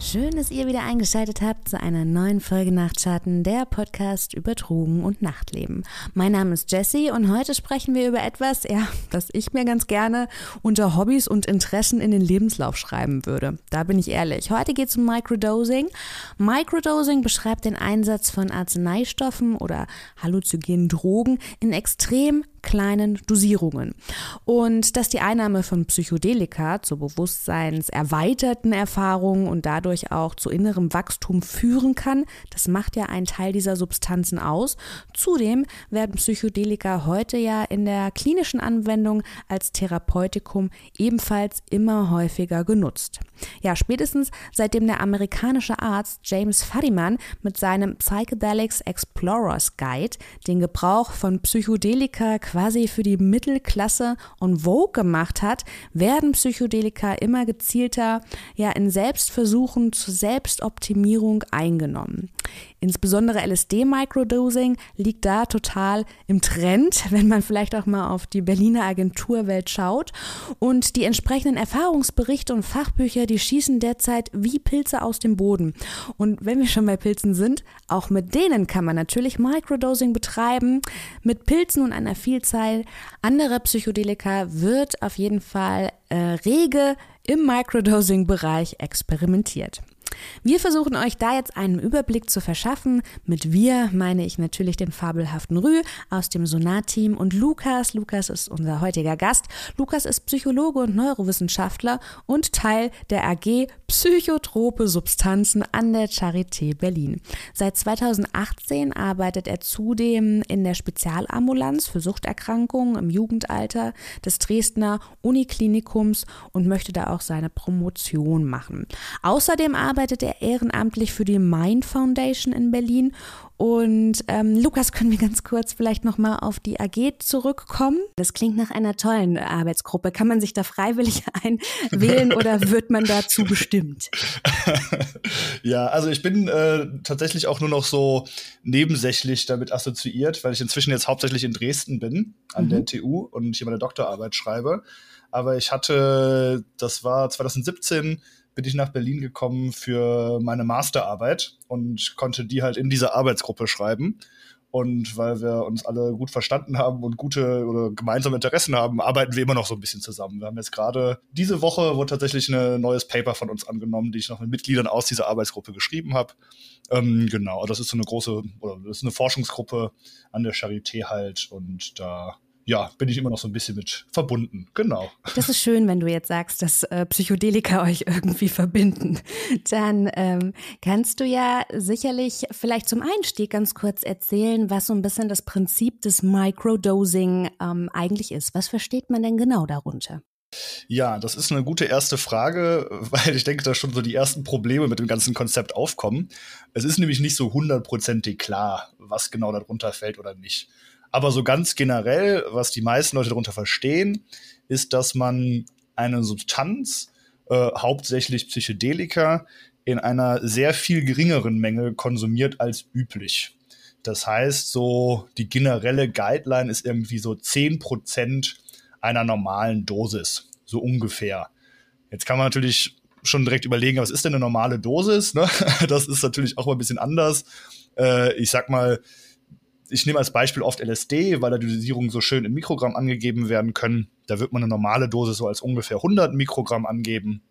Schön, dass ihr wieder eingeschaltet habt zu einer neuen Folge Nachtschatten, der Podcast über Drogen und Nachtleben. Mein Name ist Jessie und heute sprechen wir über etwas, ja, das ich mir ganz gerne unter Hobbys und Interessen in den Lebenslauf schreiben würde. Da bin ich ehrlich. Heute geht es um Microdosing. Microdosing beschreibt den Einsatz von Arzneistoffen oder halluzogenen Drogen in extrem kleinen Dosierungen. Und dass die Einnahme von Psychedelika zur bewusstseinserweiterten Erfahrung und dadurch auch zu innerem Wachstum führen kann, das macht ja einen Teil dieser Substanzen aus. Zudem werden Psychedelika heute ja in der klinischen Anwendung als Therapeutikum ebenfalls immer häufiger genutzt. Ja, spätestens seitdem der amerikanische Arzt James Fadiman mit seinem Psychedelics Explorers Guide den Gebrauch von Psychedelika quasi für die Mittelklasse on vogue gemacht hat, werden Psychedelika immer gezielter ja in Selbstversuchen zur Selbstoptimierung eingenommen. Insbesondere LSD-Microdosing liegt da total im Trend, wenn man vielleicht auch mal auf die Berliner Agenturwelt schaut. Und die entsprechenden Erfahrungsberichte und Fachbücher, die schießen derzeit wie Pilze aus dem Boden. Und wenn wir schon bei Pilzen sind, auch mit denen kann man natürlich Microdosing betreiben. Mit Pilzen und einer Vielzahl anderer Psychedelika wird auf jeden Fall äh, rege im Microdosing-Bereich experimentiert. Wir versuchen euch da jetzt einen Überblick zu verschaffen. Mit wir meine ich natürlich den fabelhaften Rü aus dem Sonar-Team und Lukas. Lukas ist unser heutiger Gast. Lukas ist Psychologe und Neurowissenschaftler und Teil der AG Psychotrope Substanzen an der Charité Berlin. Seit 2018 arbeitet er zudem in der Spezialambulanz für Suchterkrankungen im Jugendalter des Dresdner Uniklinikums und möchte da auch seine Promotion machen. Außerdem arbeitet arbeitet er ehrenamtlich für die Mind Foundation in Berlin. Und ähm, Lukas, können wir ganz kurz vielleicht nochmal auf die AG zurückkommen? Das klingt nach einer tollen Arbeitsgruppe. Kann man sich da freiwillig einwählen oder wird man dazu bestimmt? ja, also ich bin äh, tatsächlich auch nur noch so nebensächlich damit assoziiert, weil ich inzwischen jetzt hauptsächlich in Dresden bin, an mhm. der TU und hier meine Doktorarbeit schreibe. Aber ich hatte, das war 2017, bin ich nach Berlin gekommen für meine Masterarbeit und konnte die halt in dieser Arbeitsgruppe schreiben. Und weil wir uns alle gut verstanden haben und gute oder gemeinsame Interessen haben, arbeiten wir immer noch so ein bisschen zusammen. Wir haben jetzt gerade diese Woche wurde tatsächlich ein neues Paper von uns angenommen, die ich noch mit Mitgliedern aus dieser Arbeitsgruppe geschrieben habe. Ähm, genau, das ist so eine große, oder das ist eine Forschungsgruppe an der Charité halt und da ja, bin ich immer noch so ein bisschen mit verbunden. Genau. Das ist schön, wenn du jetzt sagst, dass äh, Psychedelika euch irgendwie verbinden. Dann ähm, kannst du ja sicherlich vielleicht zum Einstieg ganz kurz erzählen, was so ein bisschen das Prinzip des Microdosing ähm, eigentlich ist. Was versteht man denn genau darunter? Ja, das ist eine gute erste Frage, weil ich denke, dass schon so die ersten Probleme mit dem ganzen Konzept aufkommen. Es ist nämlich nicht so hundertprozentig klar, was genau darunter fällt oder nicht. Aber so ganz generell, was die meisten Leute darunter verstehen, ist, dass man eine Substanz, äh, hauptsächlich Psychedelika, in einer sehr viel geringeren Menge konsumiert als üblich. Das heißt, so die generelle Guideline ist irgendwie so 10% einer normalen Dosis, so ungefähr. Jetzt kann man natürlich schon direkt überlegen, was ist denn eine normale Dosis? Ne? Das ist natürlich auch mal ein bisschen anders. Äh, ich sag mal, ich nehme als Beispiel oft LSD, weil da die Dosierungen so schön in Mikrogramm angegeben werden können. Da wird man eine normale Dosis so als ungefähr 100 Mikrogramm angeben.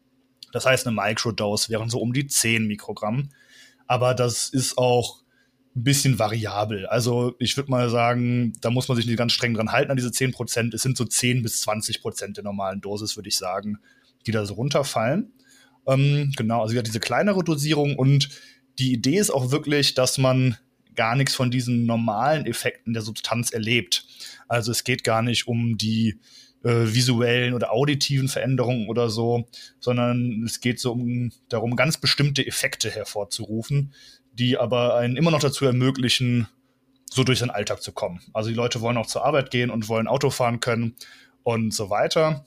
Das heißt, eine Microdose wären so um die 10 Mikrogramm. Aber das ist auch ein bisschen variabel. Also ich würde mal sagen, da muss man sich nicht ganz streng dran halten an diese 10 Prozent. Es sind so 10 bis 20 Prozent der normalen Dosis, würde ich sagen, die da so runterfallen. Ähm, genau, also ja, diese kleinere Dosierung und die Idee ist auch wirklich, dass man gar nichts von diesen normalen Effekten der Substanz erlebt. Also es geht gar nicht um die äh, visuellen oder auditiven Veränderungen oder so, sondern es geht so um darum, ganz bestimmte Effekte hervorzurufen, die aber einen immer noch dazu ermöglichen, so durch den Alltag zu kommen. Also die Leute wollen auch zur Arbeit gehen und wollen Auto fahren können und so weiter.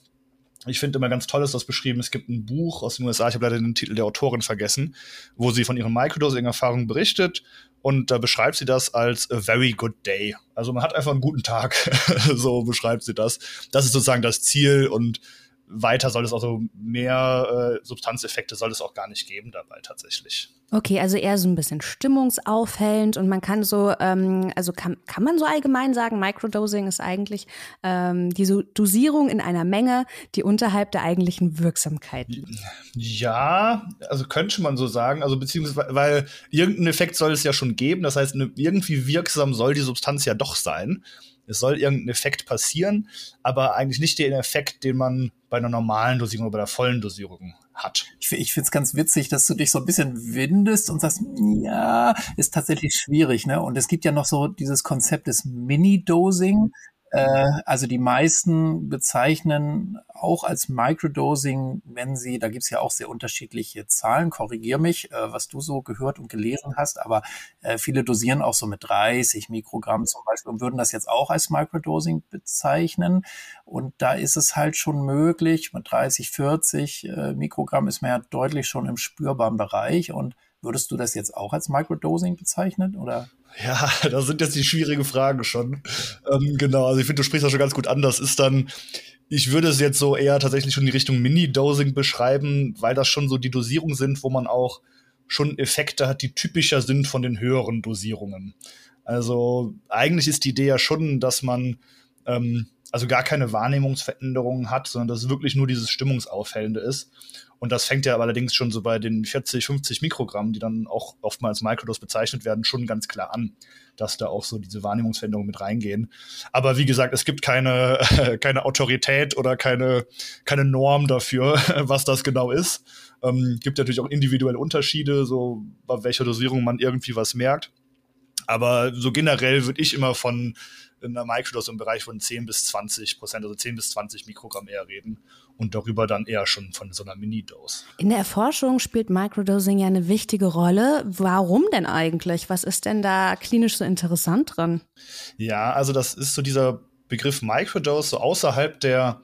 Ich finde immer ganz toll ist das beschrieben. Es gibt ein Buch aus den USA, ich habe leider den Titel der Autorin vergessen, wo sie von ihren Microdosing-Erfahrungen berichtet und da beschreibt sie das als a very good day. Also man hat einfach einen guten Tag, so beschreibt sie das. Das ist sozusagen das Ziel und weiter soll es also mehr äh, Substanzeffekte soll es auch gar nicht geben dabei tatsächlich. Okay, also eher so ein bisschen stimmungsaufhellend und man kann so, ähm, also kann, kann man so allgemein sagen, Microdosing ist eigentlich ähm, diese Dosierung in einer Menge, die unterhalb der eigentlichen Wirksamkeit liegt. Ja, also könnte man so sagen, also beziehungsweise, weil irgendeinen Effekt soll es ja schon geben, das heißt, ne, irgendwie wirksam soll die Substanz ja doch sein. Es soll irgendein Effekt passieren, aber eigentlich nicht den Effekt, den man bei einer normalen Dosierung oder bei der vollen Dosierung hat. Ich, ich finde es ganz witzig, dass du dich so ein bisschen windest und sagst, ja, ist tatsächlich schwierig, ne? Und es gibt ja noch so dieses Konzept des Mini-Dosing. Äh, also die meisten bezeichnen auch als Microdosing, wenn sie, da gibt's ja auch sehr unterschiedliche Zahlen, korrigier mich, äh, was du so gehört und gelesen hast, aber äh, viele dosieren auch so mit 30 Mikrogramm zum Beispiel und würden das jetzt auch als Microdosing bezeichnen. Und da ist es halt schon möglich, mit 30, 40 äh, Mikrogramm ist man ja deutlich schon im spürbaren Bereich und Würdest du das jetzt auch als Microdosing bezeichnen oder? Ja, das sind jetzt die schwierigen Fragen schon. Ähm, genau, also ich finde, du sprichst das schon ganz gut an. Das ist dann, ich würde es jetzt so eher tatsächlich schon in die Richtung Mini-Dosing beschreiben, weil das schon so die Dosierungen sind, wo man auch schon Effekte hat, die typischer sind von den höheren Dosierungen. Also eigentlich ist die Idee ja schon, dass man ähm, also gar keine Wahrnehmungsveränderungen hat, sondern dass es wirklich nur dieses Stimmungsaufhellende ist. Und das fängt ja allerdings schon so bei den 40, 50 Mikrogramm, die dann auch oftmals Microdose bezeichnet werden, schon ganz klar an, dass da auch so diese Wahrnehmungsveränderungen mit reingehen. Aber wie gesagt, es gibt keine, keine Autorität oder keine, keine Norm dafür, was das genau ist. Ähm, gibt natürlich auch individuelle Unterschiede, so bei welcher Dosierung man irgendwie was merkt. Aber so generell würde ich immer von einer Microdose im Bereich von 10 bis 20 Prozent, also 10 bis 20 Mikrogramm eher reden und darüber dann eher schon von so einer Mini-Dose. In der Erforschung spielt Microdosing ja eine wichtige Rolle. Warum denn eigentlich? Was ist denn da klinisch so interessant dran? Ja, also das ist so dieser Begriff Microdose, so außerhalb der,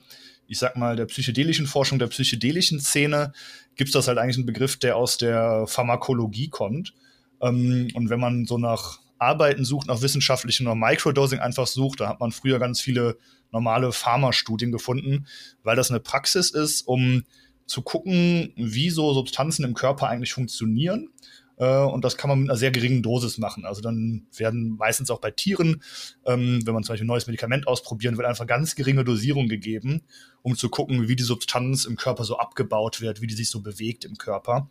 ich sag mal, der psychedelischen Forschung, der psychedelischen Szene, gibt es das halt eigentlich einen Begriff, der aus der Pharmakologie kommt. Ähm, und wenn man so nach Arbeiten sucht, nach wissenschaftlichen oder Microdosing einfach sucht. Da hat man früher ganz viele normale Pharmastudien gefunden, weil das eine Praxis ist, um zu gucken, wie so Substanzen im Körper eigentlich funktionieren. Äh, und das kann man mit einer sehr geringen Dosis machen. Also dann werden meistens auch bei Tieren, ähm, wenn man zum Beispiel ein neues Medikament ausprobieren will, einfach ganz geringe Dosierung gegeben, um zu gucken, wie die Substanz im Körper so abgebaut wird, wie die sich so bewegt im Körper.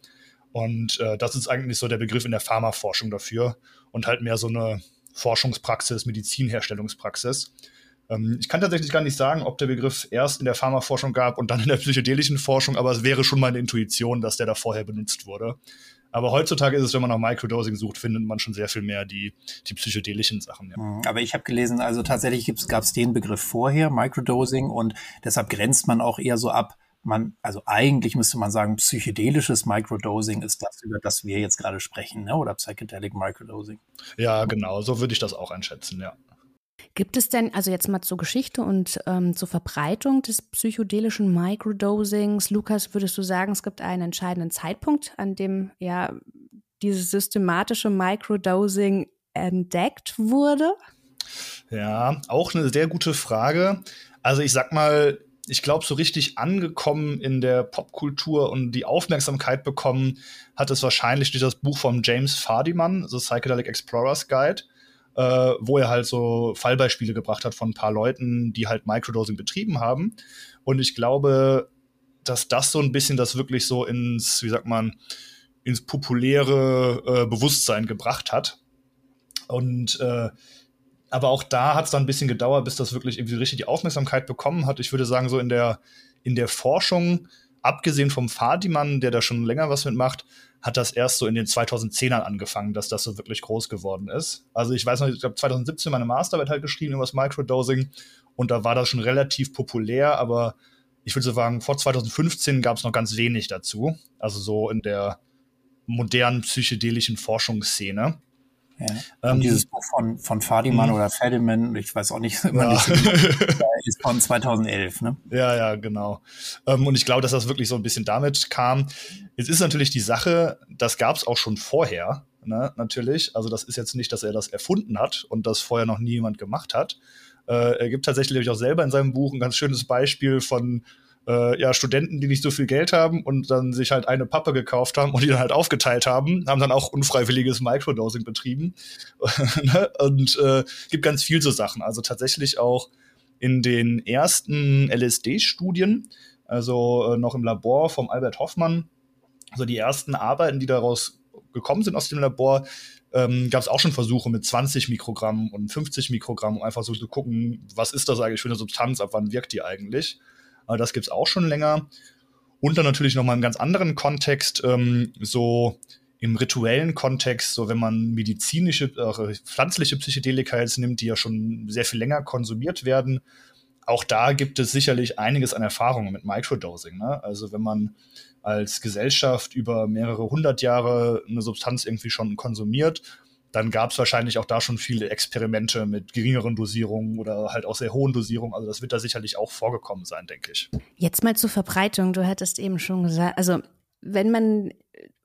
Und äh, das ist eigentlich so der Begriff in der Pharmaforschung dafür und halt mehr so eine Forschungspraxis, Medizinherstellungspraxis. Ähm, ich kann tatsächlich gar nicht sagen, ob der Begriff erst in der Pharmaforschung gab und dann in der psychedelischen Forschung, aber es wäre schon meine Intuition, dass der da vorher benutzt wurde. Aber heutzutage ist es, wenn man nach Microdosing sucht, findet man schon sehr viel mehr die, die psychedelischen Sachen. Ja. Mhm. Aber ich habe gelesen, also tatsächlich gab es den Begriff vorher, Microdosing, und deshalb grenzt man auch eher so ab, man, also eigentlich müsste man sagen, psychedelisches Microdosing ist das, über das wir jetzt gerade sprechen, ne? oder Psychedelic Microdosing. Ja, genau, so würde ich das auch einschätzen, ja. Gibt es denn, also jetzt mal zur Geschichte und ähm, zur Verbreitung des psychedelischen Microdosings, Lukas, würdest du sagen, es gibt einen entscheidenden Zeitpunkt, an dem ja dieses systematische Microdosing entdeckt wurde? Ja, auch eine sehr gute Frage. Also ich sag mal, ich glaube, so richtig angekommen in der Popkultur und die Aufmerksamkeit bekommen hat es wahrscheinlich durch das Buch von James Fardiman, The Psychedelic Explorer's Guide, äh, wo er halt so Fallbeispiele gebracht hat von ein paar Leuten, die halt Microdosing betrieben haben. Und ich glaube, dass das so ein bisschen das wirklich so ins, wie sagt man, ins populäre äh, Bewusstsein gebracht hat. Und äh, aber auch da hat es dann ein bisschen gedauert, bis das wirklich irgendwie richtig die Aufmerksamkeit bekommen hat. Ich würde sagen, so in der, in der Forschung, abgesehen vom Fadiman, der da schon länger was mitmacht, hat das erst so in den 2010ern angefangen, dass das so wirklich groß geworden ist. Also ich weiß noch, ich habe 2017 meine Masterarbeit halt geschrieben über das Microdosing und da war das schon relativ populär, aber ich würde so sagen, vor 2015 gab es noch ganz wenig dazu. Also so in der modernen psychedelischen Forschungsszene. Ja. Ähm, dieses Buch von, von Fadiman mhm. oder Fadiman, ich weiß auch nicht, immer ja. nicht ist von 2011, ne? Ja, ja, genau. Ähm, und ich glaube, dass das wirklich so ein bisschen damit kam. Jetzt ist natürlich die Sache, das gab es auch schon vorher, ne, natürlich. Also das ist jetzt nicht, dass er das erfunden hat und das vorher noch nie jemand gemacht hat. Äh, er gibt tatsächlich auch selber in seinem Buch ein ganz schönes Beispiel von äh, ja, Studenten, die nicht so viel Geld haben und dann sich halt eine Pappe gekauft haben und die dann halt aufgeteilt haben, haben dann auch unfreiwilliges Microdosing betrieben. Ne? und äh, gibt ganz viel so Sachen. Also tatsächlich auch in den ersten LSD-Studien, also äh, noch im Labor vom Albert Hoffmann, also die ersten Arbeiten, die daraus gekommen sind aus dem Labor, ähm, gab es auch schon Versuche mit 20 Mikrogramm und 50 Mikrogramm, um einfach so zu gucken, was ist das eigentlich für eine Substanz, ab wann wirkt die eigentlich. Das gibt es auch schon länger. Und dann natürlich nochmal im ganz anderen Kontext, ähm, so im rituellen Kontext, so wenn man medizinische, äh, pflanzliche Psychedelika jetzt nimmt, die ja schon sehr viel länger konsumiert werden, auch da gibt es sicherlich einiges an Erfahrungen mit Microdosing. Ne? Also wenn man als Gesellschaft über mehrere hundert Jahre eine Substanz irgendwie schon konsumiert dann gab es wahrscheinlich auch da schon viele Experimente mit geringeren Dosierungen oder halt auch sehr hohen Dosierungen. Also das wird da sicherlich auch vorgekommen sein, denke ich. Jetzt mal zur Verbreitung. Du hattest eben schon gesagt, also wenn man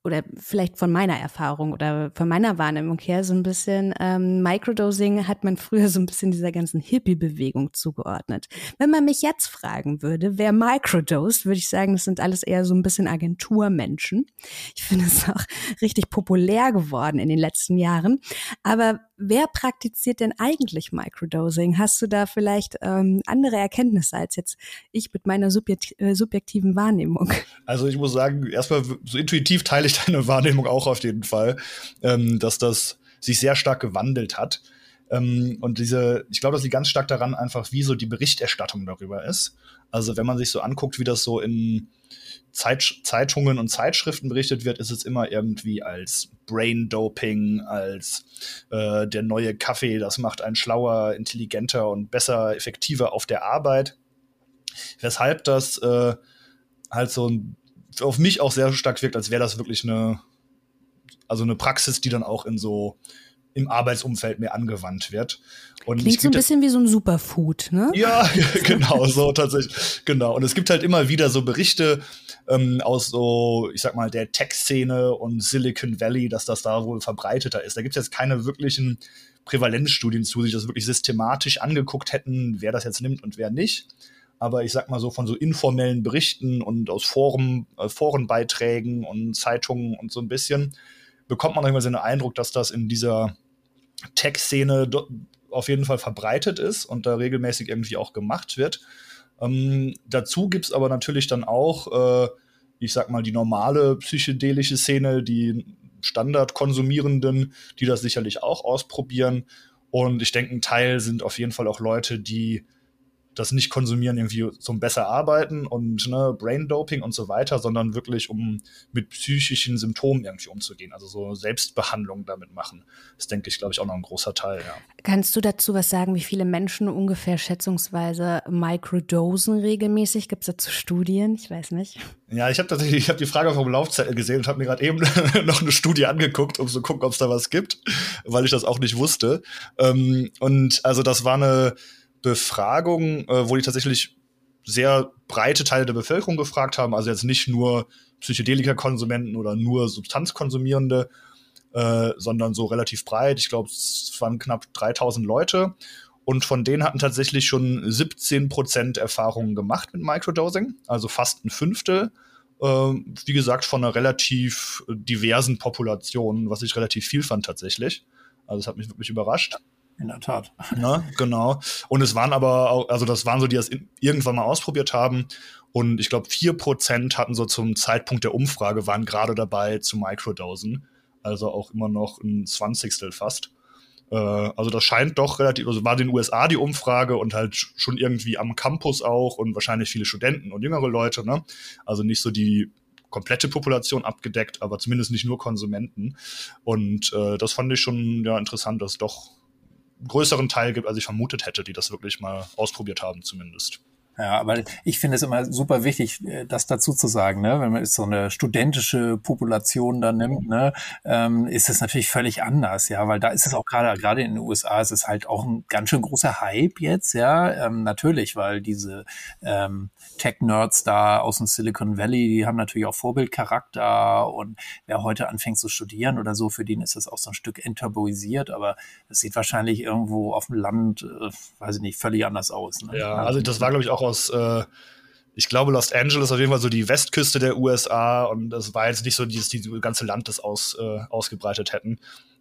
oder vielleicht von meiner Erfahrung oder von meiner Wahrnehmung her so ein bisschen ähm, Microdosing hat man früher so ein bisschen dieser ganzen Hippie-Bewegung zugeordnet. Wenn man mich jetzt fragen würde, wer microdosed, würde ich sagen, das sind alles eher so ein bisschen Agenturmenschen. Ich finde es auch richtig populär geworden in den letzten Jahren. Aber wer praktiziert denn eigentlich Microdosing? Hast du da vielleicht ähm, andere Erkenntnisse als jetzt ich mit meiner subjekt äh, subjektiven Wahrnehmung? Also ich muss sagen, erstmal so intuitiv teile ich deine Wahrnehmung auch auf jeden Fall, ähm, dass das sich sehr stark gewandelt hat. Ähm, und diese, ich glaube, das liegt ganz stark daran, einfach wie so die Berichterstattung darüber ist. Also wenn man sich so anguckt, wie das so in Zeit, Zeitungen und Zeitschriften berichtet wird, ist es immer irgendwie als Brain Doping, als äh, der neue Kaffee, das macht einen schlauer, intelligenter und besser, effektiver auf der Arbeit. Weshalb das äh, halt so auf mich auch sehr stark wirkt, als wäre das wirklich eine, also eine Praxis, die dann auch in so im Arbeitsumfeld mehr angewandt wird. Und Klingt so ein bisschen wie so ein Superfood, ne? Ja, genau, so tatsächlich. Genau. Und es gibt halt immer wieder so Berichte ähm, aus so, ich sag mal, der Tech-Szene und Silicon Valley, dass das da wohl verbreiteter ist. Da gibt es jetzt keine wirklichen Prävalenzstudien zu, sich das wirklich systematisch angeguckt hätten, wer das jetzt nimmt und wer nicht. Aber ich sag mal so von so informellen Berichten und aus Foren, äh, Forenbeiträgen und Zeitungen und so ein bisschen bekommt man immer so den Eindruck, dass das in dieser Tech-Szene auf jeden Fall verbreitet ist und da regelmäßig irgendwie auch gemacht wird. Ähm, dazu gibt es aber natürlich dann auch, äh, ich sag mal, die normale psychedelische Szene, die Standardkonsumierenden, die das sicherlich auch ausprobieren. Und ich denke, ein Teil sind auf jeden Fall auch Leute, die das nicht konsumieren irgendwie zum besser arbeiten und ne, Brain Doping und so weiter, sondern wirklich um mit psychischen Symptomen irgendwie umzugehen. Also so Selbstbehandlung damit machen. Das denke ich, glaube ich, auch noch ein großer Teil. Ja. Kannst du dazu was sagen, wie viele Menschen ungefähr schätzungsweise microdosen regelmäßig? Gibt es dazu Studien? Ich weiß nicht. Ja, ich habe tatsächlich, ich habe die Frage vom Laufzettel gesehen und habe mir gerade eben noch eine Studie angeguckt, um zu gucken, ob es da was gibt, weil ich das auch nicht wusste. Ähm, und also das war eine Befragung, äh, wo die tatsächlich sehr breite Teile der Bevölkerung gefragt haben, also jetzt nicht nur Psychedelika-Konsumenten oder nur Substanzkonsumierende, äh, sondern so relativ breit. Ich glaube, es waren knapp 3000 Leute. Und von denen hatten tatsächlich schon 17 Prozent Erfahrungen gemacht mit Microdosing, also fast ein Fünftel. Äh, wie gesagt, von einer relativ diversen Population, was ich relativ viel fand tatsächlich. Also es hat mich wirklich überrascht in der Tat. Na, genau. Und es waren aber auch, also das waren so, die das irgendwann mal ausprobiert haben. Und ich glaube, vier Prozent hatten so zum Zeitpunkt der Umfrage, waren gerade dabei zu Microdosen. Also auch immer noch ein Zwanzigstel fast. Äh, also das scheint doch relativ, also war in den USA die Umfrage und halt schon irgendwie am Campus auch und wahrscheinlich viele Studenten und jüngere Leute, ne? Also nicht so die komplette Population abgedeckt, aber zumindest nicht nur Konsumenten. Und äh, das fand ich schon ja interessant, dass doch größeren Teil gibt, als ich vermutet hätte, die das wirklich mal ausprobiert haben zumindest. Ja, aber ich finde es immer super wichtig, äh, das dazu zu sagen, ne? Wenn man so eine studentische Population da nimmt, ne, ähm, ist es natürlich völlig anders, ja, weil da ist es auch gerade, gerade in den USA ist es halt auch ein ganz schön großer Hype jetzt, ja, ähm, natürlich, weil diese ähm, Tech-Nerds da aus dem Silicon Valley, die haben natürlich auch Vorbildcharakter und wer heute anfängt zu studieren oder so, für den ist das auch so ein Stück enttabuisiert, aber es sieht wahrscheinlich irgendwo auf dem Land, äh, weiß ich nicht, völlig anders aus. Ne? Ja, also das war, glaube ich, auch aus, äh, ich glaube, Los Angeles auf jeden Fall so die Westküste der USA und das war jetzt nicht so, dass die ganze Land das aus, äh, ausgebreitet hätten.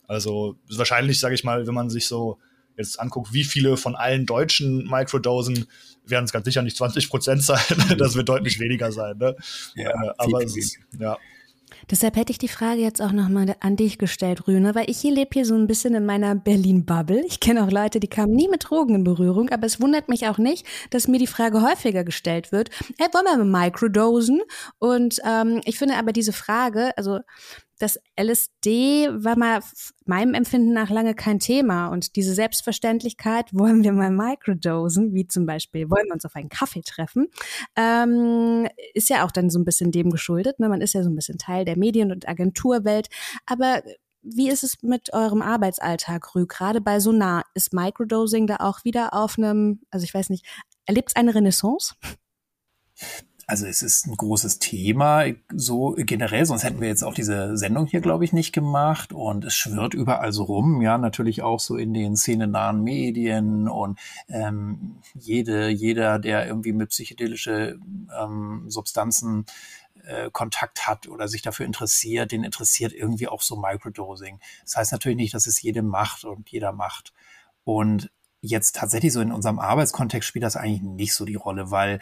Also wahrscheinlich, sage ich mal, wenn man sich so jetzt anguckt, wie viele von allen deutschen Microdosen werden es ganz sicher nicht 20 Prozent sein. das wird deutlich weniger sein. Ne? Ja, äh, aber es ja. Deshalb hätte ich die Frage jetzt auch nochmal an dich gestellt, Rüne, weil ich hier lebe hier so ein bisschen in meiner Berlin-Bubble. Ich kenne auch Leute, die kamen nie mit Drogen in Berührung, aber es wundert mich auch nicht, dass mir die Frage häufiger gestellt wird, hey, wollen wir mal Microdosen? Und ähm, ich finde aber diese Frage, also das LSD war mal meinem Empfinden nach lange kein Thema. Und diese Selbstverständlichkeit, wollen wir mal microdosen, wie zum Beispiel, wollen wir uns auf einen Kaffee treffen, ähm, ist ja auch dann so ein bisschen dem geschuldet. Ne? Man ist ja so ein bisschen Teil der Medien- und Agenturwelt. Aber wie ist es mit eurem Arbeitsalltag, Rü? Gerade bei Sonar, ist Microdosing da auch wieder auf einem, also ich weiß nicht, erlebt es eine Renaissance? Also es ist ein großes Thema, so generell, sonst hätten wir jetzt auch diese Sendung hier, glaube ich, nicht gemacht. Und es schwirrt überall so rum, ja, natürlich auch so in den szenenahen Medien und ähm, jede, jeder, der irgendwie mit psychedelische ähm, Substanzen äh, Kontakt hat oder sich dafür interessiert, den interessiert irgendwie auch so Microdosing. Das heißt natürlich nicht, dass es jedem macht und jeder macht. Und jetzt tatsächlich so in unserem Arbeitskontext spielt das eigentlich nicht so die Rolle, weil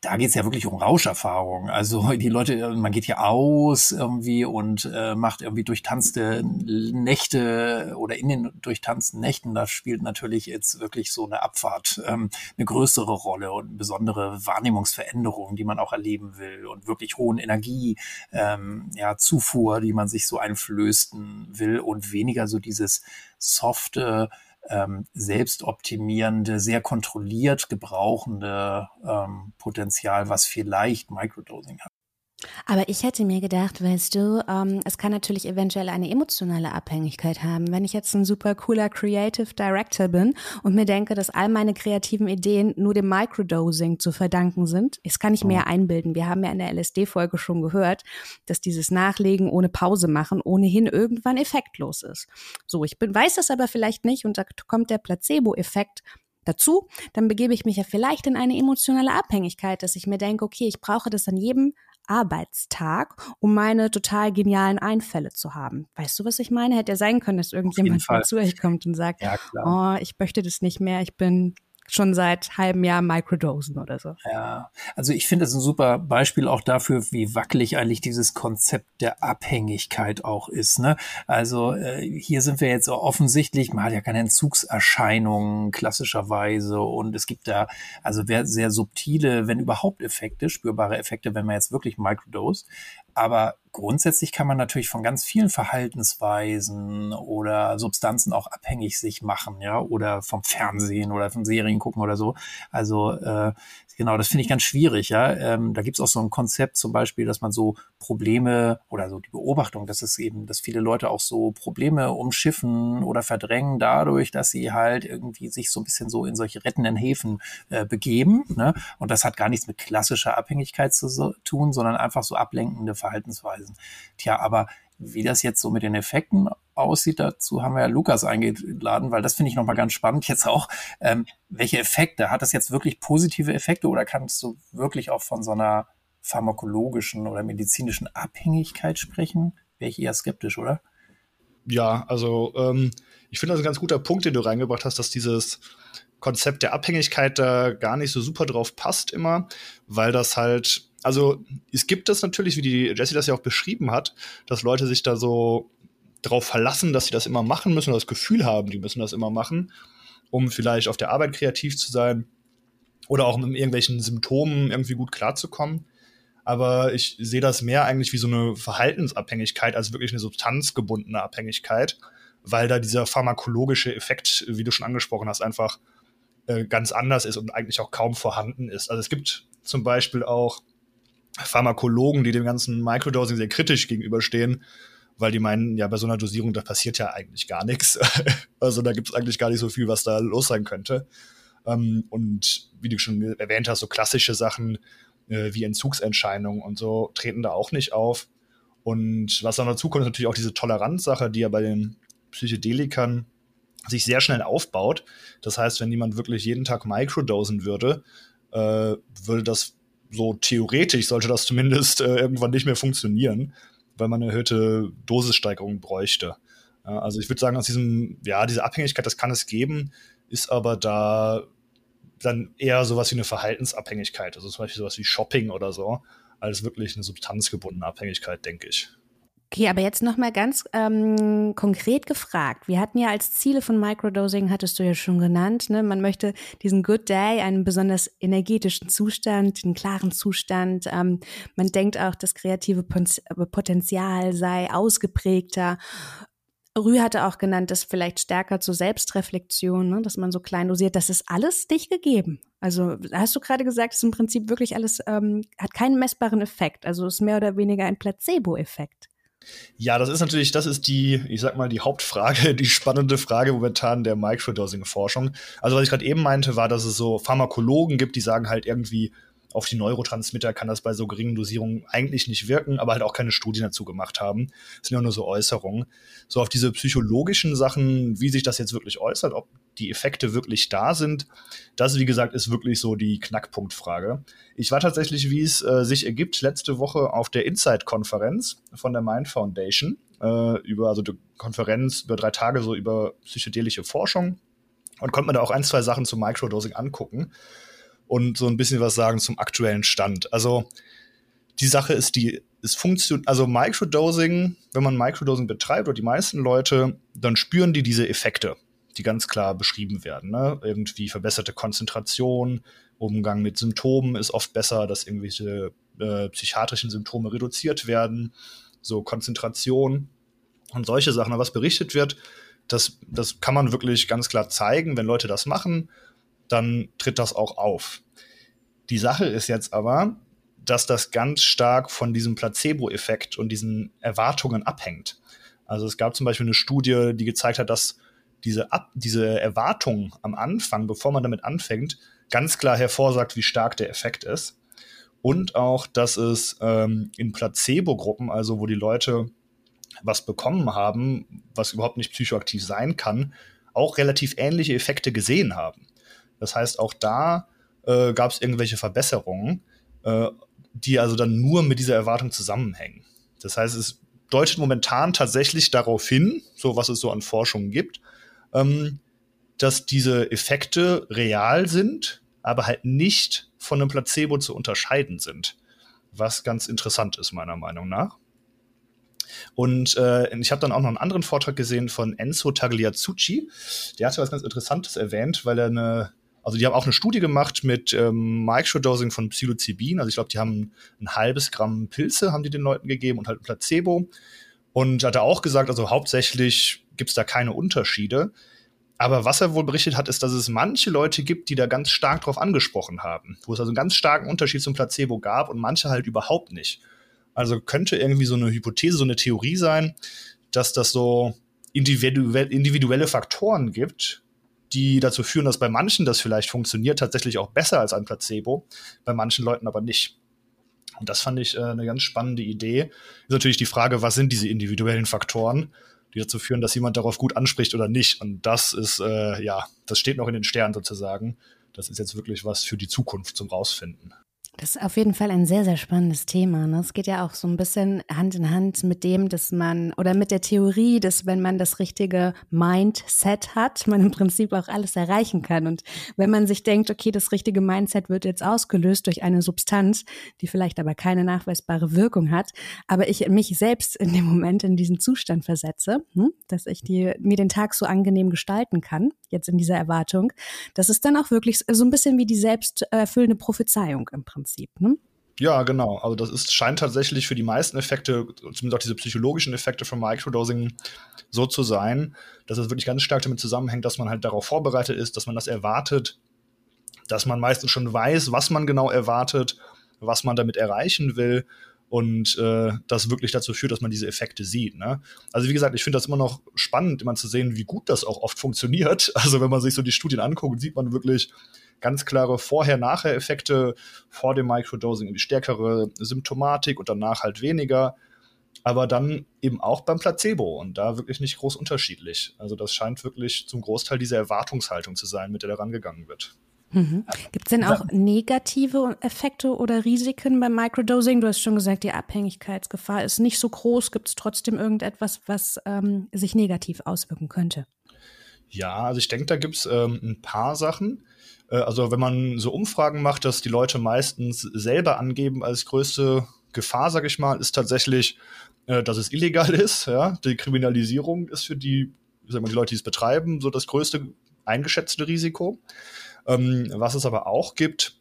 da geht's ja wirklich um Rauscherfahrung. Also die Leute, man geht hier aus irgendwie und äh, macht irgendwie durchtanzte Nächte oder in den durchtanzten Nächten, da spielt natürlich jetzt wirklich so eine Abfahrt ähm, eine größere Rolle und besondere Wahrnehmungsveränderungen, die man auch erleben will und wirklich hohen Energie, ähm, ja, Zufuhr, die man sich so einflößen will und weniger so dieses softe, ähm, selbstoptimierende, sehr kontrolliert gebrauchende ähm, Potenzial, was vielleicht Microdosing hat. Aber ich hätte mir gedacht, weißt du, ähm, es kann natürlich eventuell eine emotionale Abhängigkeit haben. Wenn ich jetzt ein super cooler Creative Director bin und mir denke, dass all meine kreativen Ideen nur dem Microdosing zu verdanken sind, das kann ich mir ja einbilden. Wir haben ja in der LSD-Folge schon gehört, dass dieses Nachlegen ohne Pause machen ohnehin irgendwann effektlos ist. So, ich bin, weiß das aber vielleicht nicht und da kommt der Placebo-Effekt dazu, dann begebe ich mich ja vielleicht in eine emotionale Abhängigkeit, dass ich mir denke, okay, ich brauche das an jedem Arbeitstag, um meine total genialen Einfälle zu haben. Weißt du, was ich meine? Hätte ja sein können, dass irgendjemand zu euch kommt und sagt, ja, oh, ich möchte das nicht mehr, ich bin schon seit halbem Jahr Microdosen oder so. Ja, also ich finde es ein super Beispiel auch dafür, wie wackelig eigentlich dieses Konzept der Abhängigkeit auch ist. Ne? Also äh, hier sind wir jetzt offensichtlich, man hat ja keine Entzugserscheinungen klassischerweise und es gibt da also sehr subtile, wenn überhaupt Effekte, spürbare Effekte, wenn man jetzt wirklich Microdose. Aber grundsätzlich kann man natürlich von ganz vielen Verhaltensweisen oder Substanzen auch abhängig sich machen, ja, oder vom Fernsehen oder von Serien gucken oder so. Also äh, genau, das finde ich ganz schwierig, ja. Ähm, da gibt's auch so ein Konzept zum Beispiel, dass man so Probleme oder so die Beobachtung, dass es eben, dass viele Leute auch so Probleme umschiffen oder verdrängen dadurch, dass sie halt irgendwie sich so ein bisschen so in solche rettenden Häfen äh, begeben. Ne? Und das hat gar nichts mit klassischer Abhängigkeit zu so, tun, sondern einfach so ablenkende Verhaltensweisen. Tja, aber wie das jetzt so mit den Effekten aussieht, dazu haben wir ja Lukas eingeladen, weil das finde ich nochmal ganz spannend jetzt auch. Ähm, welche Effekte? Hat das jetzt wirklich positive Effekte oder kannst du wirklich auch von so einer pharmakologischen oder medizinischen Abhängigkeit sprechen? Wäre ich eher skeptisch, oder? Ja, also ähm, ich finde das ein ganz guter Punkt, den du reingebracht hast, dass dieses Konzept der Abhängigkeit da gar nicht so super drauf passt immer, weil das halt also es gibt es natürlich, wie die Jessie das ja auch beschrieben hat, dass Leute sich da so drauf verlassen, dass sie das immer machen müssen, oder das Gefühl haben, die müssen das immer machen, um vielleicht auf der Arbeit kreativ zu sein oder auch mit irgendwelchen Symptomen irgendwie gut klarzukommen. Aber ich sehe das mehr eigentlich wie so eine Verhaltensabhängigkeit als wirklich eine substanzgebundene Abhängigkeit, weil da dieser pharmakologische Effekt, wie du schon angesprochen hast, einfach äh, ganz anders ist und eigentlich auch kaum vorhanden ist. Also es gibt zum Beispiel auch Pharmakologen, die dem ganzen Microdosing sehr kritisch gegenüberstehen, weil die meinen, ja, bei so einer Dosierung, da passiert ja eigentlich gar nichts. also da gibt es eigentlich gar nicht so viel, was da los sein könnte. Ähm, und wie du schon erwähnt hast, so klassische Sachen äh, wie Entzugsentscheidungen und so treten da auch nicht auf. Und was dann dazu kommt, ist natürlich auch diese Toleranzsache, die ja bei den Psychedelikern sich sehr schnell aufbaut. Das heißt, wenn jemand wirklich jeden Tag microdosen würde, äh, würde das so theoretisch, sollte das zumindest äh, irgendwann nicht mehr funktionieren, weil man eine erhöhte Dosissteigerung bräuchte. Ja, also ich würde sagen, aus diesem, ja, diese Abhängigkeit, das kann es geben, ist aber da dann eher sowas wie eine Verhaltensabhängigkeit, also zum Beispiel sowas wie Shopping oder so, als wirklich eine substanzgebundene Abhängigkeit, denke ich. Okay, aber jetzt nochmal ganz ähm, konkret gefragt. Wir hatten ja als Ziele von Microdosing, hattest du ja schon genannt, ne? man möchte diesen Good Day, einen besonders energetischen Zustand, einen klaren Zustand. Ähm, man denkt auch, das kreative Potenzial sei ausgeprägter. Rü hatte auch genannt, dass vielleicht stärker zur Selbstreflexion, ne, dass man so klein dosiert, das ist alles nicht gegeben. Also hast du gerade gesagt, es ist im Prinzip wirklich alles, ähm, hat keinen messbaren Effekt. Also ist mehr oder weniger ein Placebo-Effekt. Ja, das ist natürlich, das ist die, ich sag mal, die Hauptfrage, die spannende Frage momentan der Microdosing-Forschung. Also was ich gerade eben meinte, war, dass es so Pharmakologen gibt, die sagen halt irgendwie, auf die Neurotransmitter kann das bei so geringen Dosierungen eigentlich nicht wirken, aber halt auch keine Studien dazu gemacht haben. Das sind ja nur so Äußerungen. So auf diese psychologischen Sachen, wie sich das jetzt wirklich äußert, ob die Effekte wirklich da sind, das, wie gesagt, ist wirklich so die Knackpunktfrage. Ich war tatsächlich, wie es äh, sich ergibt, letzte Woche auf der Insight-Konferenz von der Mind Foundation, äh, über, also die Konferenz über drei Tage so über psychedelische Forschung und konnte mir da auch ein, zwei Sachen zum Microdosing angucken und so ein bisschen was sagen zum aktuellen Stand. Also die Sache ist die, es funktioniert, also Microdosing, wenn man Microdosing betreibt oder die meisten Leute, dann spüren die diese Effekte, die ganz klar beschrieben werden. Ne? Irgendwie verbesserte Konzentration, Umgang mit Symptomen ist oft besser, dass irgendwelche äh, psychiatrischen Symptome reduziert werden, so Konzentration und solche Sachen. Aber was berichtet wird, das, das kann man wirklich ganz klar zeigen, wenn Leute das machen dann tritt das auch auf. Die Sache ist jetzt aber, dass das ganz stark von diesem Placebo-Effekt und diesen Erwartungen abhängt. Also es gab zum Beispiel eine Studie, die gezeigt hat, dass diese, Ab diese Erwartung am Anfang, bevor man damit anfängt, ganz klar hervorsagt, wie stark der Effekt ist. Und auch, dass es ähm, in Placebo-Gruppen, also wo die Leute was bekommen haben, was überhaupt nicht psychoaktiv sein kann, auch relativ ähnliche Effekte gesehen haben. Das heißt, auch da äh, gab es irgendwelche Verbesserungen, äh, die also dann nur mit dieser Erwartung zusammenhängen. Das heißt, es deutet momentan tatsächlich darauf hin, so was es so an Forschung gibt, ähm, dass diese Effekte real sind, aber halt nicht von einem Placebo zu unterscheiden sind. Was ganz interessant ist, meiner Meinung nach. Und äh, ich habe dann auch noch einen anderen Vortrag gesehen von Enzo Tagliazzucci. Der hatte was ganz Interessantes erwähnt, weil er eine also die haben auch eine Studie gemacht mit ähm, Microdosing von Psilocybin. Also ich glaube, die haben ein halbes Gramm Pilze, haben die den Leuten gegeben und halt ein Placebo. Und hat er auch gesagt, also hauptsächlich gibt es da keine Unterschiede. Aber was er wohl berichtet hat, ist, dass es manche Leute gibt, die da ganz stark drauf angesprochen haben. Wo es also einen ganz starken Unterschied zum Placebo gab und manche halt überhaupt nicht. Also könnte irgendwie so eine Hypothese, so eine Theorie sein, dass das so individuelle Faktoren gibt, die dazu führen, dass bei manchen das vielleicht funktioniert, tatsächlich auch besser als ein Placebo, bei manchen Leuten aber nicht. Und das fand ich äh, eine ganz spannende Idee. Ist natürlich die Frage, was sind diese individuellen Faktoren, die dazu führen, dass jemand darauf gut anspricht oder nicht. Und das ist, äh, ja, das steht noch in den Sternen sozusagen. Das ist jetzt wirklich was für die Zukunft zum Rausfinden. Das ist auf jeden Fall ein sehr, sehr spannendes Thema. Ne? Es geht ja auch so ein bisschen Hand in Hand mit dem, dass man oder mit der Theorie, dass wenn man das richtige Mindset hat, man im Prinzip auch alles erreichen kann. Und wenn man sich denkt, okay, das richtige Mindset wird jetzt ausgelöst durch eine Substanz, die vielleicht aber keine nachweisbare Wirkung hat, aber ich mich selbst in dem Moment in diesen Zustand versetze, hm, dass ich die, mir den Tag so angenehm gestalten kann, jetzt in dieser Erwartung, das ist dann auch wirklich so ein bisschen wie die selbst erfüllende Prophezeiung im Prinzip. Prinzip. Ne? Ja, genau. Also das ist, scheint tatsächlich für die meisten Effekte, zumindest auch diese psychologischen Effekte von Microdosing, so zu sein, dass es wirklich ganz stark damit zusammenhängt, dass man halt darauf vorbereitet ist, dass man das erwartet, dass man meistens schon weiß, was man genau erwartet, was man damit erreichen will und äh, das wirklich dazu führt, dass man diese Effekte sieht. Ne? Also wie gesagt, ich finde das immer noch spannend, immer zu sehen, wie gut das auch oft funktioniert. Also wenn man sich so die Studien anguckt, sieht man wirklich ganz klare Vorher-Nachher-Effekte, vor dem Microdosing irgendwie stärkere Symptomatik und danach halt weniger. Aber dann eben auch beim Placebo und da wirklich nicht groß unterschiedlich. Also das scheint wirklich zum Großteil diese Erwartungshaltung zu sein, mit der da rangegangen wird. Mhm. Gibt es denn auch negative Effekte oder Risiken beim Microdosing? Du hast schon gesagt, die Abhängigkeitsgefahr ist nicht so groß. Gibt es trotzdem irgendetwas, was ähm, sich negativ auswirken könnte? Ja, also ich denke, da gibt es ähm, ein paar Sachen. Äh, also wenn man so Umfragen macht, dass die Leute meistens selber angeben als größte Gefahr, sage ich mal, ist tatsächlich, äh, dass es illegal ist. Ja? Die Kriminalisierung ist für die, sag mal, die Leute, die es betreiben, so das größte eingeschätzte Risiko. Ähm, was es aber auch gibt,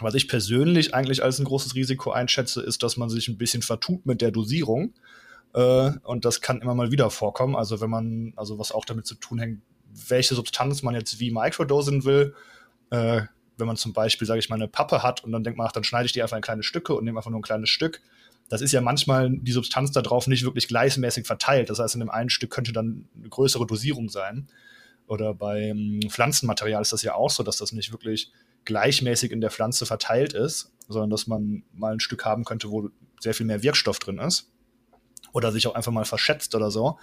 was ich persönlich eigentlich als ein großes Risiko einschätze, ist, dass man sich ein bisschen vertut mit der Dosierung. Äh, und das kann immer mal wieder vorkommen. Also wenn man, also was auch damit zu tun hängt, welche Substanz man jetzt wie microdosen will. Äh, wenn man zum Beispiel, sage ich mal, eine Pappe hat und dann denkt man, ach, dann schneide ich die einfach in kleine Stücke und nehme einfach nur ein kleines Stück. Das ist ja manchmal die Substanz da drauf nicht wirklich gleichmäßig verteilt. Das heißt, in dem einen Stück könnte dann eine größere Dosierung sein. Oder beim Pflanzenmaterial ist das ja auch so, dass das nicht wirklich gleichmäßig in der Pflanze verteilt ist, sondern dass man mal ein Stück haben könnte, wo sehr viel mehr Wirkstoff drin ist. Oder sich auch einfach mal verschätzt oder so.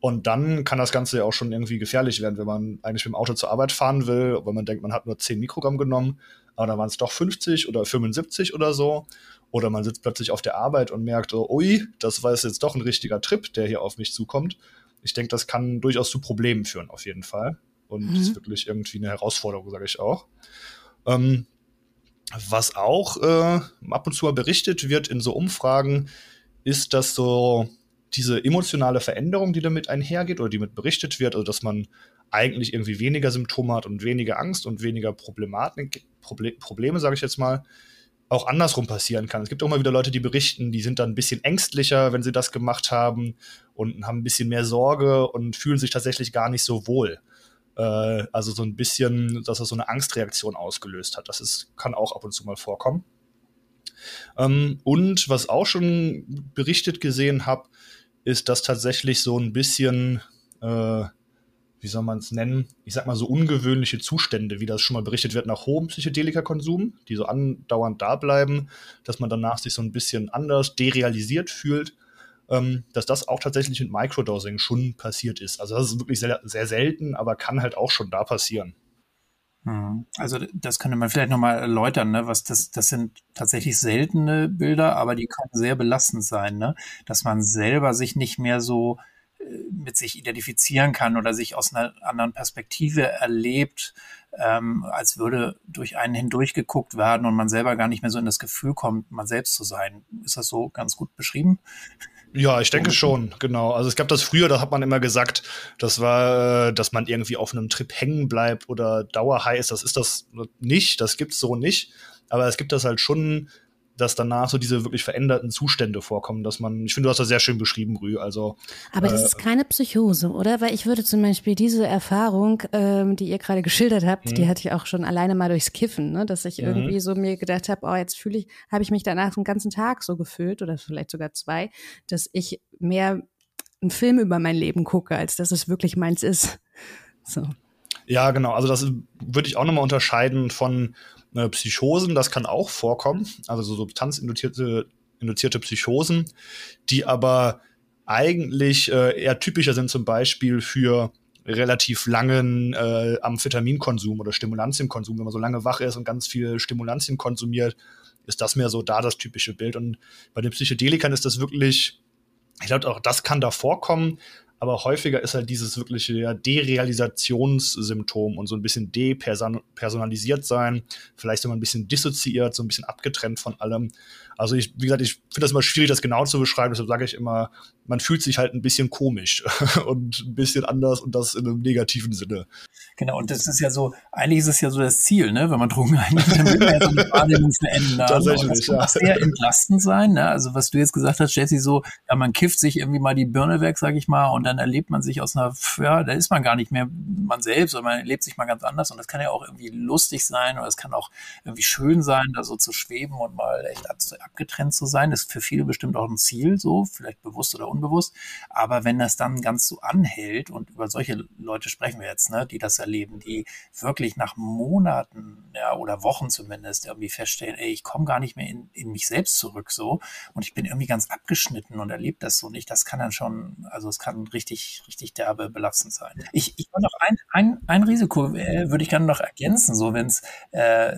Und dann kann das Ganze ja auch schon irgendwie gefährlich werden, wenn man eigentlich mit dem Auto zur Arbeit fahren will, weil man denkt, man hat nur 10 Mikrogramm genommen, aber dann waren es doch 50 oder 75 oder so. Oder man sitzt plötzlich auf der Arbeit und merkt, oh, ui, das war jetzt doch ein richtiger Trip, der hier auf mich zukommt ich denke, das kann durchaus zu Problemen führen, auf jeden Fall. Und mhm. ist wirklich irgendwie eine Herausforderung, sage ich auch. Ähm, was auch äh, ab und zu mal berichtet wird in so Umfragen, ist, dass so diese emotionale Veränderung, die damit einhergeht oder die mit berichtet wird, also dass man eigentlich irgendwie weniger Symptome hat und weniger Angst und weniger Problematik, Proble Probleme, sage ich jetzt mal, auch andersrum passieren kann. Es gibt auch immer wieder Leute, die berichten, die sind dann ein bisschen ängstlicher, wenn sie das gemacht haben und haben ein bisschen mehr Sorge und fühlen sich tatsächlich gar nicht so wohl. Äh, also so ein bisschen, dass das so eine Angstreaktion ausgelöst hat. Das ist, kann auch ab und zu mal vorkommen. Ähm, und was auch schon berichtet gesehen habe, ist, dass tatsächlich so ein bisschen äh, wie soll man es nennen, ich sag mal so ungewöhnliche Zustände, wie das schon mal berichtet wird, nach hohem Psychedelika-Konsum, die so andauernd da bleiben, dass man danach sich so ein bisschen anders derealisiert fühlt, ähm, dass das auch tatsächlich mit Microdosing schon passiert ist. Also das ist wirklich sehr, sehr selten, aber kann halt auch schon da passieren. Also das könnte man vielleicht nochmal erläutern, ne? Was das, das sind tatsächlich seltene Bilder, aber die können sehr belastend sein, ne? Dass man selber sich nicht mehr so mit sich identifizieren kann oder sich aus einer anderen Perspektive erlebt, ähm, als würde durch einen hindurchgeguckt werden und man selber gar nicht mehr so in das Gefühl kommt, man selbst zu sein. Ist das so ganz gut beschrieben? Ja, ich denke schon, genau. Also es gab das früher, da hat man immer gesagt, das war, äh, dass man irgendwie auf einem Trip hängen bleibt oder dauerhigh ist. Das ist das nicht, das gibt's so nicht. Aber es gibt das halt schon dass danach so diese wirklich veränderten Zustände vorkommen, dass man, ich finde, du hast das sehr schön beschrieben, Rü. Also, Aber das äh, ist keine Psychose, oder? Weil ich würde zum Beispiel diese Erfahrung, ähm, die ihr gerade geschildert habt, mhm. die hatte ich auch schon alleine mal durchs Kiffen, ne? dass ich mhm. irgendwie so mir gedacht habe, oh, jetzt fühle ich, habe ich mich danach den ganzen Tag so gefühlt oder vielleicht sogar zwei, dass ich mehr einen Film über mein Leben gucke, als dass es wirklich meins ist. So. Ja, genau. Also das würde ich auch nochmal unterscheiden von äh, Psychosen, das kann auch vorkommen, also so substanzinduzierte induzierte Psychosen, die aber eigentlich äh, eher typischer sind zum Beispiel für relativ langen äh, Amphetaminkonsum oder Stimulanzienkonsum. Wenn man so lange wach ist und ganz viel Stimulantien konsumiert, ist das mehr so da das typische Bild. Und bei den Psychedelikern ist das wirklich, ich glaube, auch das kann da vorkommen, aber häufiger ist halt dieses wirkliche ja, Derealisationssymptom und so ein bisschen depersonalisiert sein, vielleicht sogar ein bisschen dissoziiert, so ein bisschen abgetrennt von allem. Also ich, wie gesagt, ich finde das immer schwierig, das genau zu beschreiben, deshalb sage ich immer, man fühlt sich halt ein bisschen komisch und ein bisschen anders und das in einem negativen Sinne. Genau, und das ist ja so, eigentlich ist es ja so das Ziel, ne? wenn man Drogen einnimmt, dann will man ja so eine Wahrnehmung verändern. Tatsächlich, das kann ja. sehr entlastend sein. Ne? Also was du jetzt gesagt hast, Jesse, so, ja, man kifft sich irgendwie mal die Birne weg, sag ich mal, und dann erlebt man sich aus einer, ja, da ist man gar nicht mehr man selbst, sondern man erlebt sich mal ganz anders und das kann ja auch irgendwie lustig sein oder es kann auch irgendwie schön sein, da so zu schweben und mal echt abgetrennt zu sein. Das ist für viele bestimmt auch ein Ziel, so, vielleicht bewusst oder unbewusst. Aber wenn das dann ganz so anhält und über solche Leute sprechen wir jetzt, ne, die das erleben, die wirklich nach Monaten, ja, oder Wochen zumindest irgendwie feststellen, ey, ich komme gar nicht mehr in, in mich selbst zurück, so, und ich bin irgendwie ganz abgeschnitten und erlebe das so nicht. Das kann dann schon, also es kann richtig, richtig derbe belastend sein. Ich, ich noch ein, ein, ein Risiko, äh, würde ich gerne noch ergänzen, so wenn es, äh,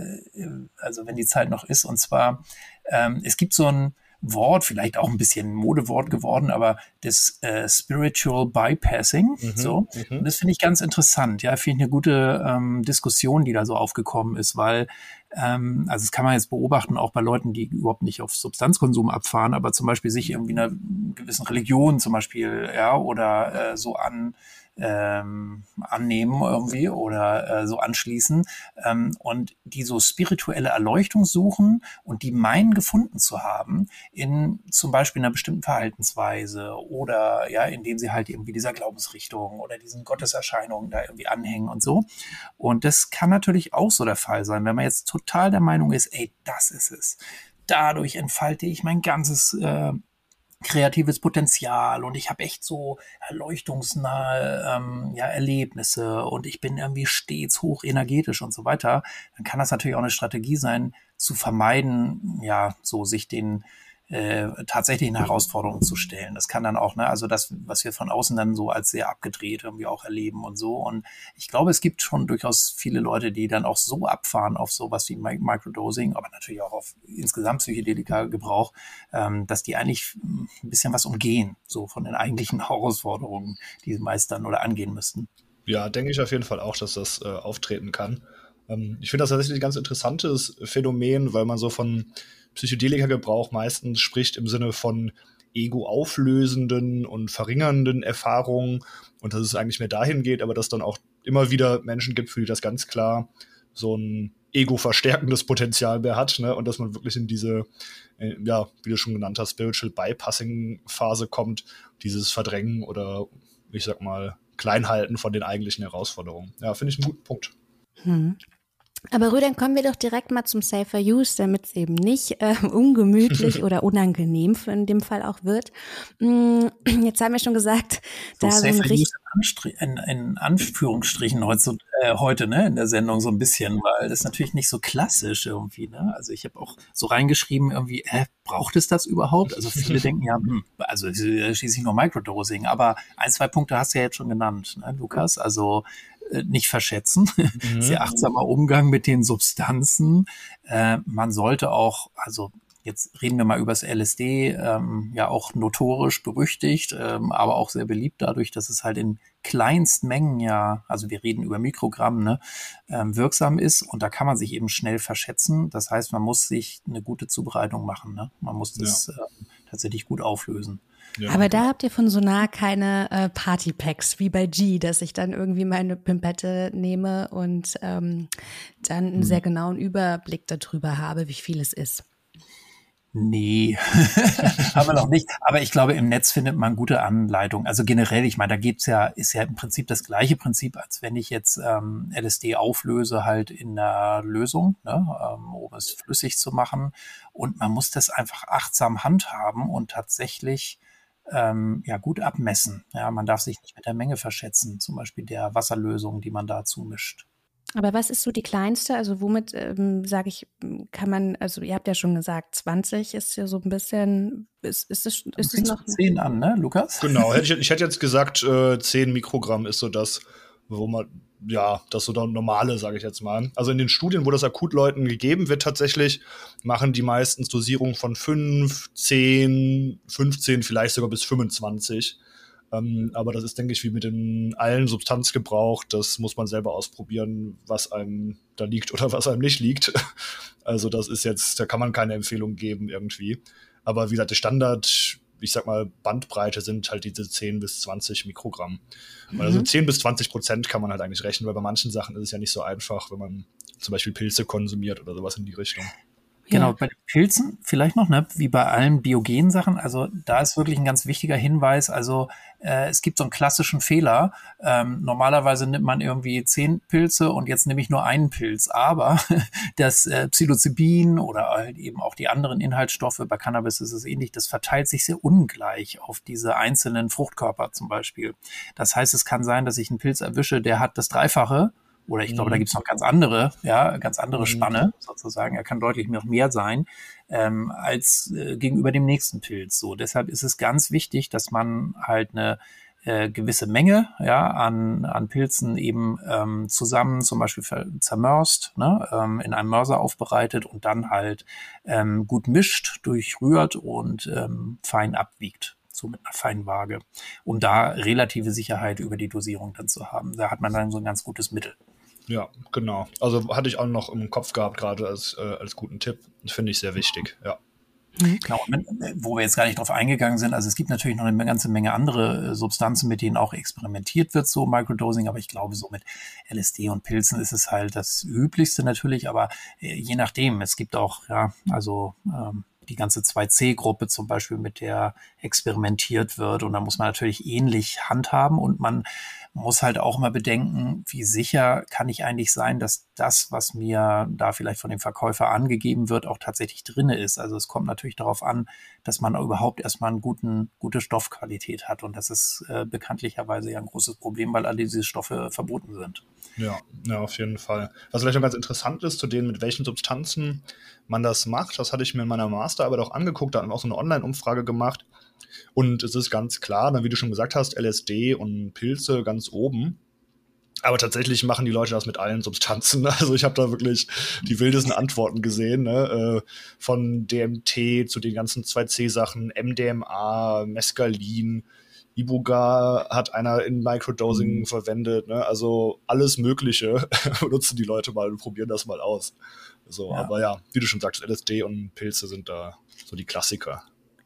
also wenn die Zeit noch ist, und zwar, ähm, es gibt so ein, Wort, vielleicht auch ein bisschen Modewort geworden, aber das äh, Spiritual Bypassing. Mhm, so. Mhm. Und das finde ich ganz interessant. Ja, finde ich eine gute ähm, Diskussion, die da so aufgekommen ist, weil ähm, also das kann man jetzt beobachten, auch bei Leuten, die überhaupt nicht auf Substanzkonsum abfahren, aber zum Beispiel sich irgendwie einer gewissen Religion zum Beispiel, ja, oder äh, so an ähm, annehmen irgendwie oder äh, so anschließen ähm, und die so spirituelle Erleuchtung suchen und die meinen gefunden zu haben in zum Beispiel einer bestimmten Verhaltensweise oder ja, indem sie halt irgendwie dieser Glaubensrichtung oder diesen Gotteserscheinungen da irgendwie anhängen und so. Und das kann natürlich auch so der Fall sein, wenn man jetzt total der Meinung ist, ey, das ist es. Dadurch entfalte ich mein ganzes äh, kreatives Potenzial und ich habe echt so erleuchtungsnahe ähm, ja, Erlebnisse und ich bin irgendwie stets hoch energetisch und so weiter, dann kann das natürlich auch eine Strategie sein, zu vermeiden, ja, so sich den äh, tatsächlichen Herausforderungen zu stellen. Das kann dann auch, ne, also das, was wir von außen dann so als sehr abgedreht irgendwie auch erleben und so. Und ich glaube, es gibt schon durchaus viele Leute, die dann auch so abfahren auf sowas wie Microdosing, aber natürlich auch auf insgesamt Psychedelika-Gebrauch, ähm, dass die eigentlich ein bisschen was umgehen, so von den eigentlichen Herausforderungen, die sie meistern oder angehen müssten. Ja, denke ich auf jeden Fall auch, dass das äh, auftreten kann. Ähm, ich finde das tatsächlich ein ganz interessantes Phänomen, weil man so von Psychedelika-Gebrauch meistens spricht im Sinne von ego-auflösenden und verringernden Erfahrungen und dass es eigentlich mehr dahin geht, aber dass dann auch immer wieder Menschen gibt, für die das ganz klar so ein ego-verstärkendes Potenzial mehr hat ne? und dass man wirklich in diese, äh, ja, wie du schon genannt hast, Spiritual Bypassing-Phase kommt, dieses Verdrängen oder ich sag mal Kleinhalten von den eigentlichen Herausforderungen. Ja, finde ich einen guten Punkt. Hm. Aber Rüdern, kommen wir doch direkt mal zum Safer Use, damit es eben nicht äh, ungemütlich oder unangenehm für in dem Fall auch wird. Mm, jetzt haben wir schon gesagt, so da Safer so Use in, in, Anführungsstrichen heute, äh, heute ne, in der Sendung so ein bisschen, weil das ist natürlich nicht so klassisch irgendwie. Ne? Also ich habe auch so reingeschrieben irgendwie, äh, braucht es das überhaupt? Also viele denken ja, hm, also schließlich nur Microdosing, aber ein, zwei Punkte hast du ja jetzt schon genannt, ne, Lukas. Also äh, nicht verschätzen. Mhm. Sehr achtsamer Umgang mit den Substanzen. Äh, man sollte auch, also jetzt reden wir mal über das LSD, ähm, ja auch notorisch berüchtigt, ähm, aber auch sehr beliebt dadurch, dass es halt in Kleinstmengen ja, also wir reden über Mikrogramm, ne, ähm, wirksam ist und da kann man sich eben schnell verschätzen. Das heißt, man muss sich eine gute Zubereitung machen. Ne? Man muss das ja. äh, tatsächlich gut auflösen. Ja. Aber da habt ihr von Sonar keine äh, Partypacks wie bei G, dass ich dann irgendwie meine Pimpette nehme und ähm, dann einen mhm. sehr genauen Überblick darüber habe, wie viel es ist. Nee, haben wir noch nicht. Aber ich glaube, im Netz findet man gute Anleitungen. Also generell, ich meine, da gibt's ja, ist ja im Prinzip das gleiche Prinzip, als wenn ich jetzt ähm, LSD auflöse, halt in einer Lösung, ne, ähm, um es flüssig zu machen. Und man muss das einfach achtsam handhaben und tatsächlich ähm, ja, gut abmessen. Ja, man darf sich nicht mit der Menge verschätzen, zum Beispiel der Wasserlösung, die man dazu mischt. Aber was ist so die kleinste? Also womit, ähm, sage ich, kann man, also ihr habt ja schon gesagt, 20 ist ja so ein bisschen, ist, ist es, ist es noch? 10 an, ne, Lukas? Genau, ich, ich hätte jetzt gesagt, äh, 10 Mikrogramm ist so das, wo man, ja, das so normale, sage ich jetzt mal. Also in den Studien, wo das Akutleuten gegeben wird, tatsächlich machen die meistens Dosierungen von 5, 10, 15, vielleicht sogar bis 25. Ähm, aber das ist, denke ich, wie mit dem allen Substanzgebrauch. Das muss man selber ausprobieren, was einem da liegt oder was einem nicht liegt. Also das ist jetzt, da kann man keine Empfehlung geben irgendwie. Aber wie gesagt, der Standard ich sag mal, Bandbreite sind halt diese 10 bis 20 Mikrogramm. Mhm. Also 10 bis 20 Prozent kann man halt eigentlich rechnen, weil bei manchen Sachen ist es ja nicht so einfach, wenn man zum Beispiel Pilze konsumiert oder sowas in die Richtung. Genau, ja. bei den Pilzen vielleicht noch, ne, wie bei allen biogenen Sachen. Also da ist wirklich ein ganz wichtiger Hinweis. Also äh, es gibt so einen klassischen Fehler. Ähm, normalerweise nimmt man irgendwie zehn Pilze und jetzt nehme ich nur einen Pilz. Aber das äh, Psilocybin oder halt eben auch die anderen Inhaltsstoffe, bei Cannabis ist es ähnlich, das verteilt sich sehr ungleich auf diese einzelnen Fruchtkörper zum Beispiel. Das heißt, es kann sein, dass ich einen Pilz erwische, der hat das Dreifache oder ich glaube, da mhm. gibt es noch ganz andere, ja, ganz andere mhm. Spanne sozusagen. Er kann deutlich noch mehr sein ähm, als äh, gegenüber dem nächsten Pilz. So, deshalb ist es ganz wichtig, dass man halt eine äh, gewisse Menge ja, an, an Pilzen eben ähm, zusammen zum Beispiel zermörst, ne, ähm, in einem Mörser aufbereitet und dann halt ähm, gut mischt, durchrührt und ähm, fein abwiegt so mit einer feinen Waage, um da relative Sicherheit über die Dosierung dann zu haben. Da hat man dann so ein ganz gutes Mittel. Ja, genau. Also hatte ich auch noch im Kopf gehabt, gerade als, äh, als guten Tipp. Finde ich sehr wichtig, ja. Mhm. Genau, wo wir jetzt gar nicht drauf eingegangen sind, also es gibt natürlich noch eine ganze Menge andere äh, Substanzen, mit denen auch experimentiert wird, so Microdosing, aber ich glaube, so mit LSD und Pilzen ist es halt das Üblichste natürlich, aber äh, je nachdem, es gibt auch, ja, also ähm, die ganze 2C-Gruppe zum Beispiel, mit der experimentiert wird. Und da muss man natürlich ähnlich handhaben und man muss halt auch mal bedenken, wie sicher kann ich eigentlich sein, dass das, was mir da vielleicht von dem Verkäufer angegeben wird, auch tatsächlich drinne ist. Also es kommt natürlich darauf an, dass man überhaupt erstmal eine guten, gute Stoffqualität hat. Und das ist äh, bekanntlicherweise ja ein großes Problem, weil all diese Stoffe verboten sind. Ja, ja, auf jeden Fall. Was vielleicht noch ganz interessant ist, zu denen, mit welchen Substanzen man das macht, das hatte ich mir in meiner Masterarbeit auch angeguckt, da haben wir auch so eine Online-Umfrage gemacht. Und es ist ganz klar, wie du schon gesagt hast, LSD und Pilze ganz oben. Aber tatsächlich machen die Leute das mit allen Substanzen. Also ich habe da wirklich die wildesten Antworten gesehen, ne? Äh, von DMT zu den ganzen 2C-Sachen, MDMA, Mescalin, Ibuga hat einer in Microdosing mhm. verwendet. Ne? Also alles Mögliche nutzen die Leute mal und probieren das mal aus. So, ja. aber ja, wie du schon sagst, LSD und Pilze sind da so die Klassiker.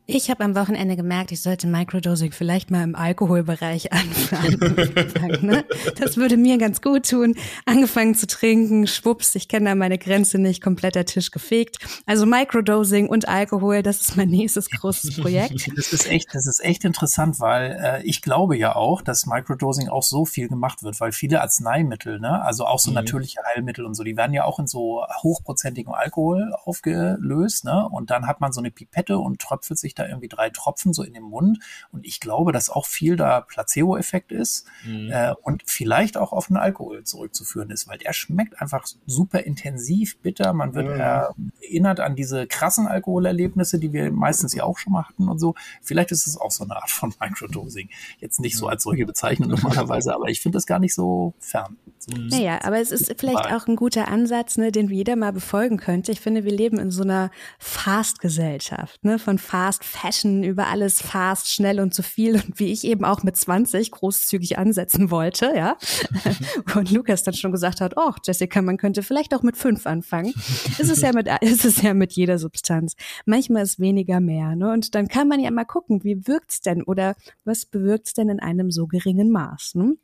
Ich habe am Wochenende gemerkt, ich sollte Microdosing vielleicht mal im Alkoholbereich anfangen. ne? Das würde mir ganz gut tun. Angefangen zu trinken, schwupps, ich kenne da meine Grenze nicht, kompletter Tisch gefegt. Also Microdosing und Alkohol, das ist mein nächstes großes Projekt. Das ist echt, das ist echt interessant, weil äh, ich glaube ja auch, dass Microdosing auch so viel gemacht wird, weil viele Arzneimittel, ne, also auch so mhm. natürliche Heilmittel und so, die werden ja auch in so hochprozentigem Alkohol aufgelöst, ne? Und dann hat man so eine Pipette und tröpfelt sich da irgendwie drei Tropfen so in den Mund. Und ich glaube, dass auch viel da Placebo-Effekt ist mhm. äh, und vielleicht auch auf den Alkohol zurückzuführen ist, weil der schmeckt einfach super intensiv, bitter. Man wird mhm. erinnert an diese krassen Alkoholerlebnisse, die wir meistens ja auch schon mal hatten und so. Vielleicht ist es auch so eine Art von Microdosing. Jetzt nicht so als solche bezeichnet normalerweise, aber ich finde das gar nicht so fern. Naja, aber es ist vielleicht auch ein guter Ansatz, ne, den jeder mal befolgen könnte. Ich finde, wir leben in so einer Fast-Gesellschaft, ne, von Fast Fashion über alles fast, schnell und zu viel und wie ich eben auch mit 20 großzügig ansetzen wollte, ja. und Lukas dann schon gesagt hat, oh, Jessica, man könnte vielleicht auch mit fünf anfangen. ist es ja mit, ist es ja mit jeder Substanz. Manchmal ist weniger mehr, ne? Und dann kann man ja mal gucken, wie wirkt's denn oder was bewirkt's denn in einem so geringen Maß, ne?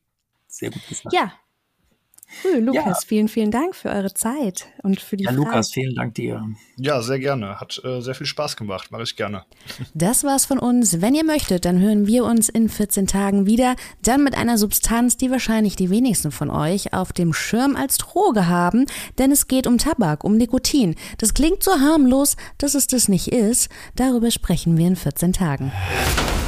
Sehr gut gesagt. Ja, Cool, Lukas, ja. vielen, vielen Dank für eure Zeit und für die Ja, Fragen. Lukas, vielen Dank dir. Ja, sehr gerne. Hat äh, sehr viel Spaß gemacht. Mache ich gerne. Das war's von uns. Wenn ihr möchtet, dann hören wir uns in 14 Tagen wieder. Dann mit einer Substanz, die wahrscheinlich die wenigsten von euch auf dem Schirm als Droge haben. Denn es geht um Tabak, um Nikotin. Das klingt so harmlos, dass es das nicht ist. Darüber sprechen wir in 14 Tagen.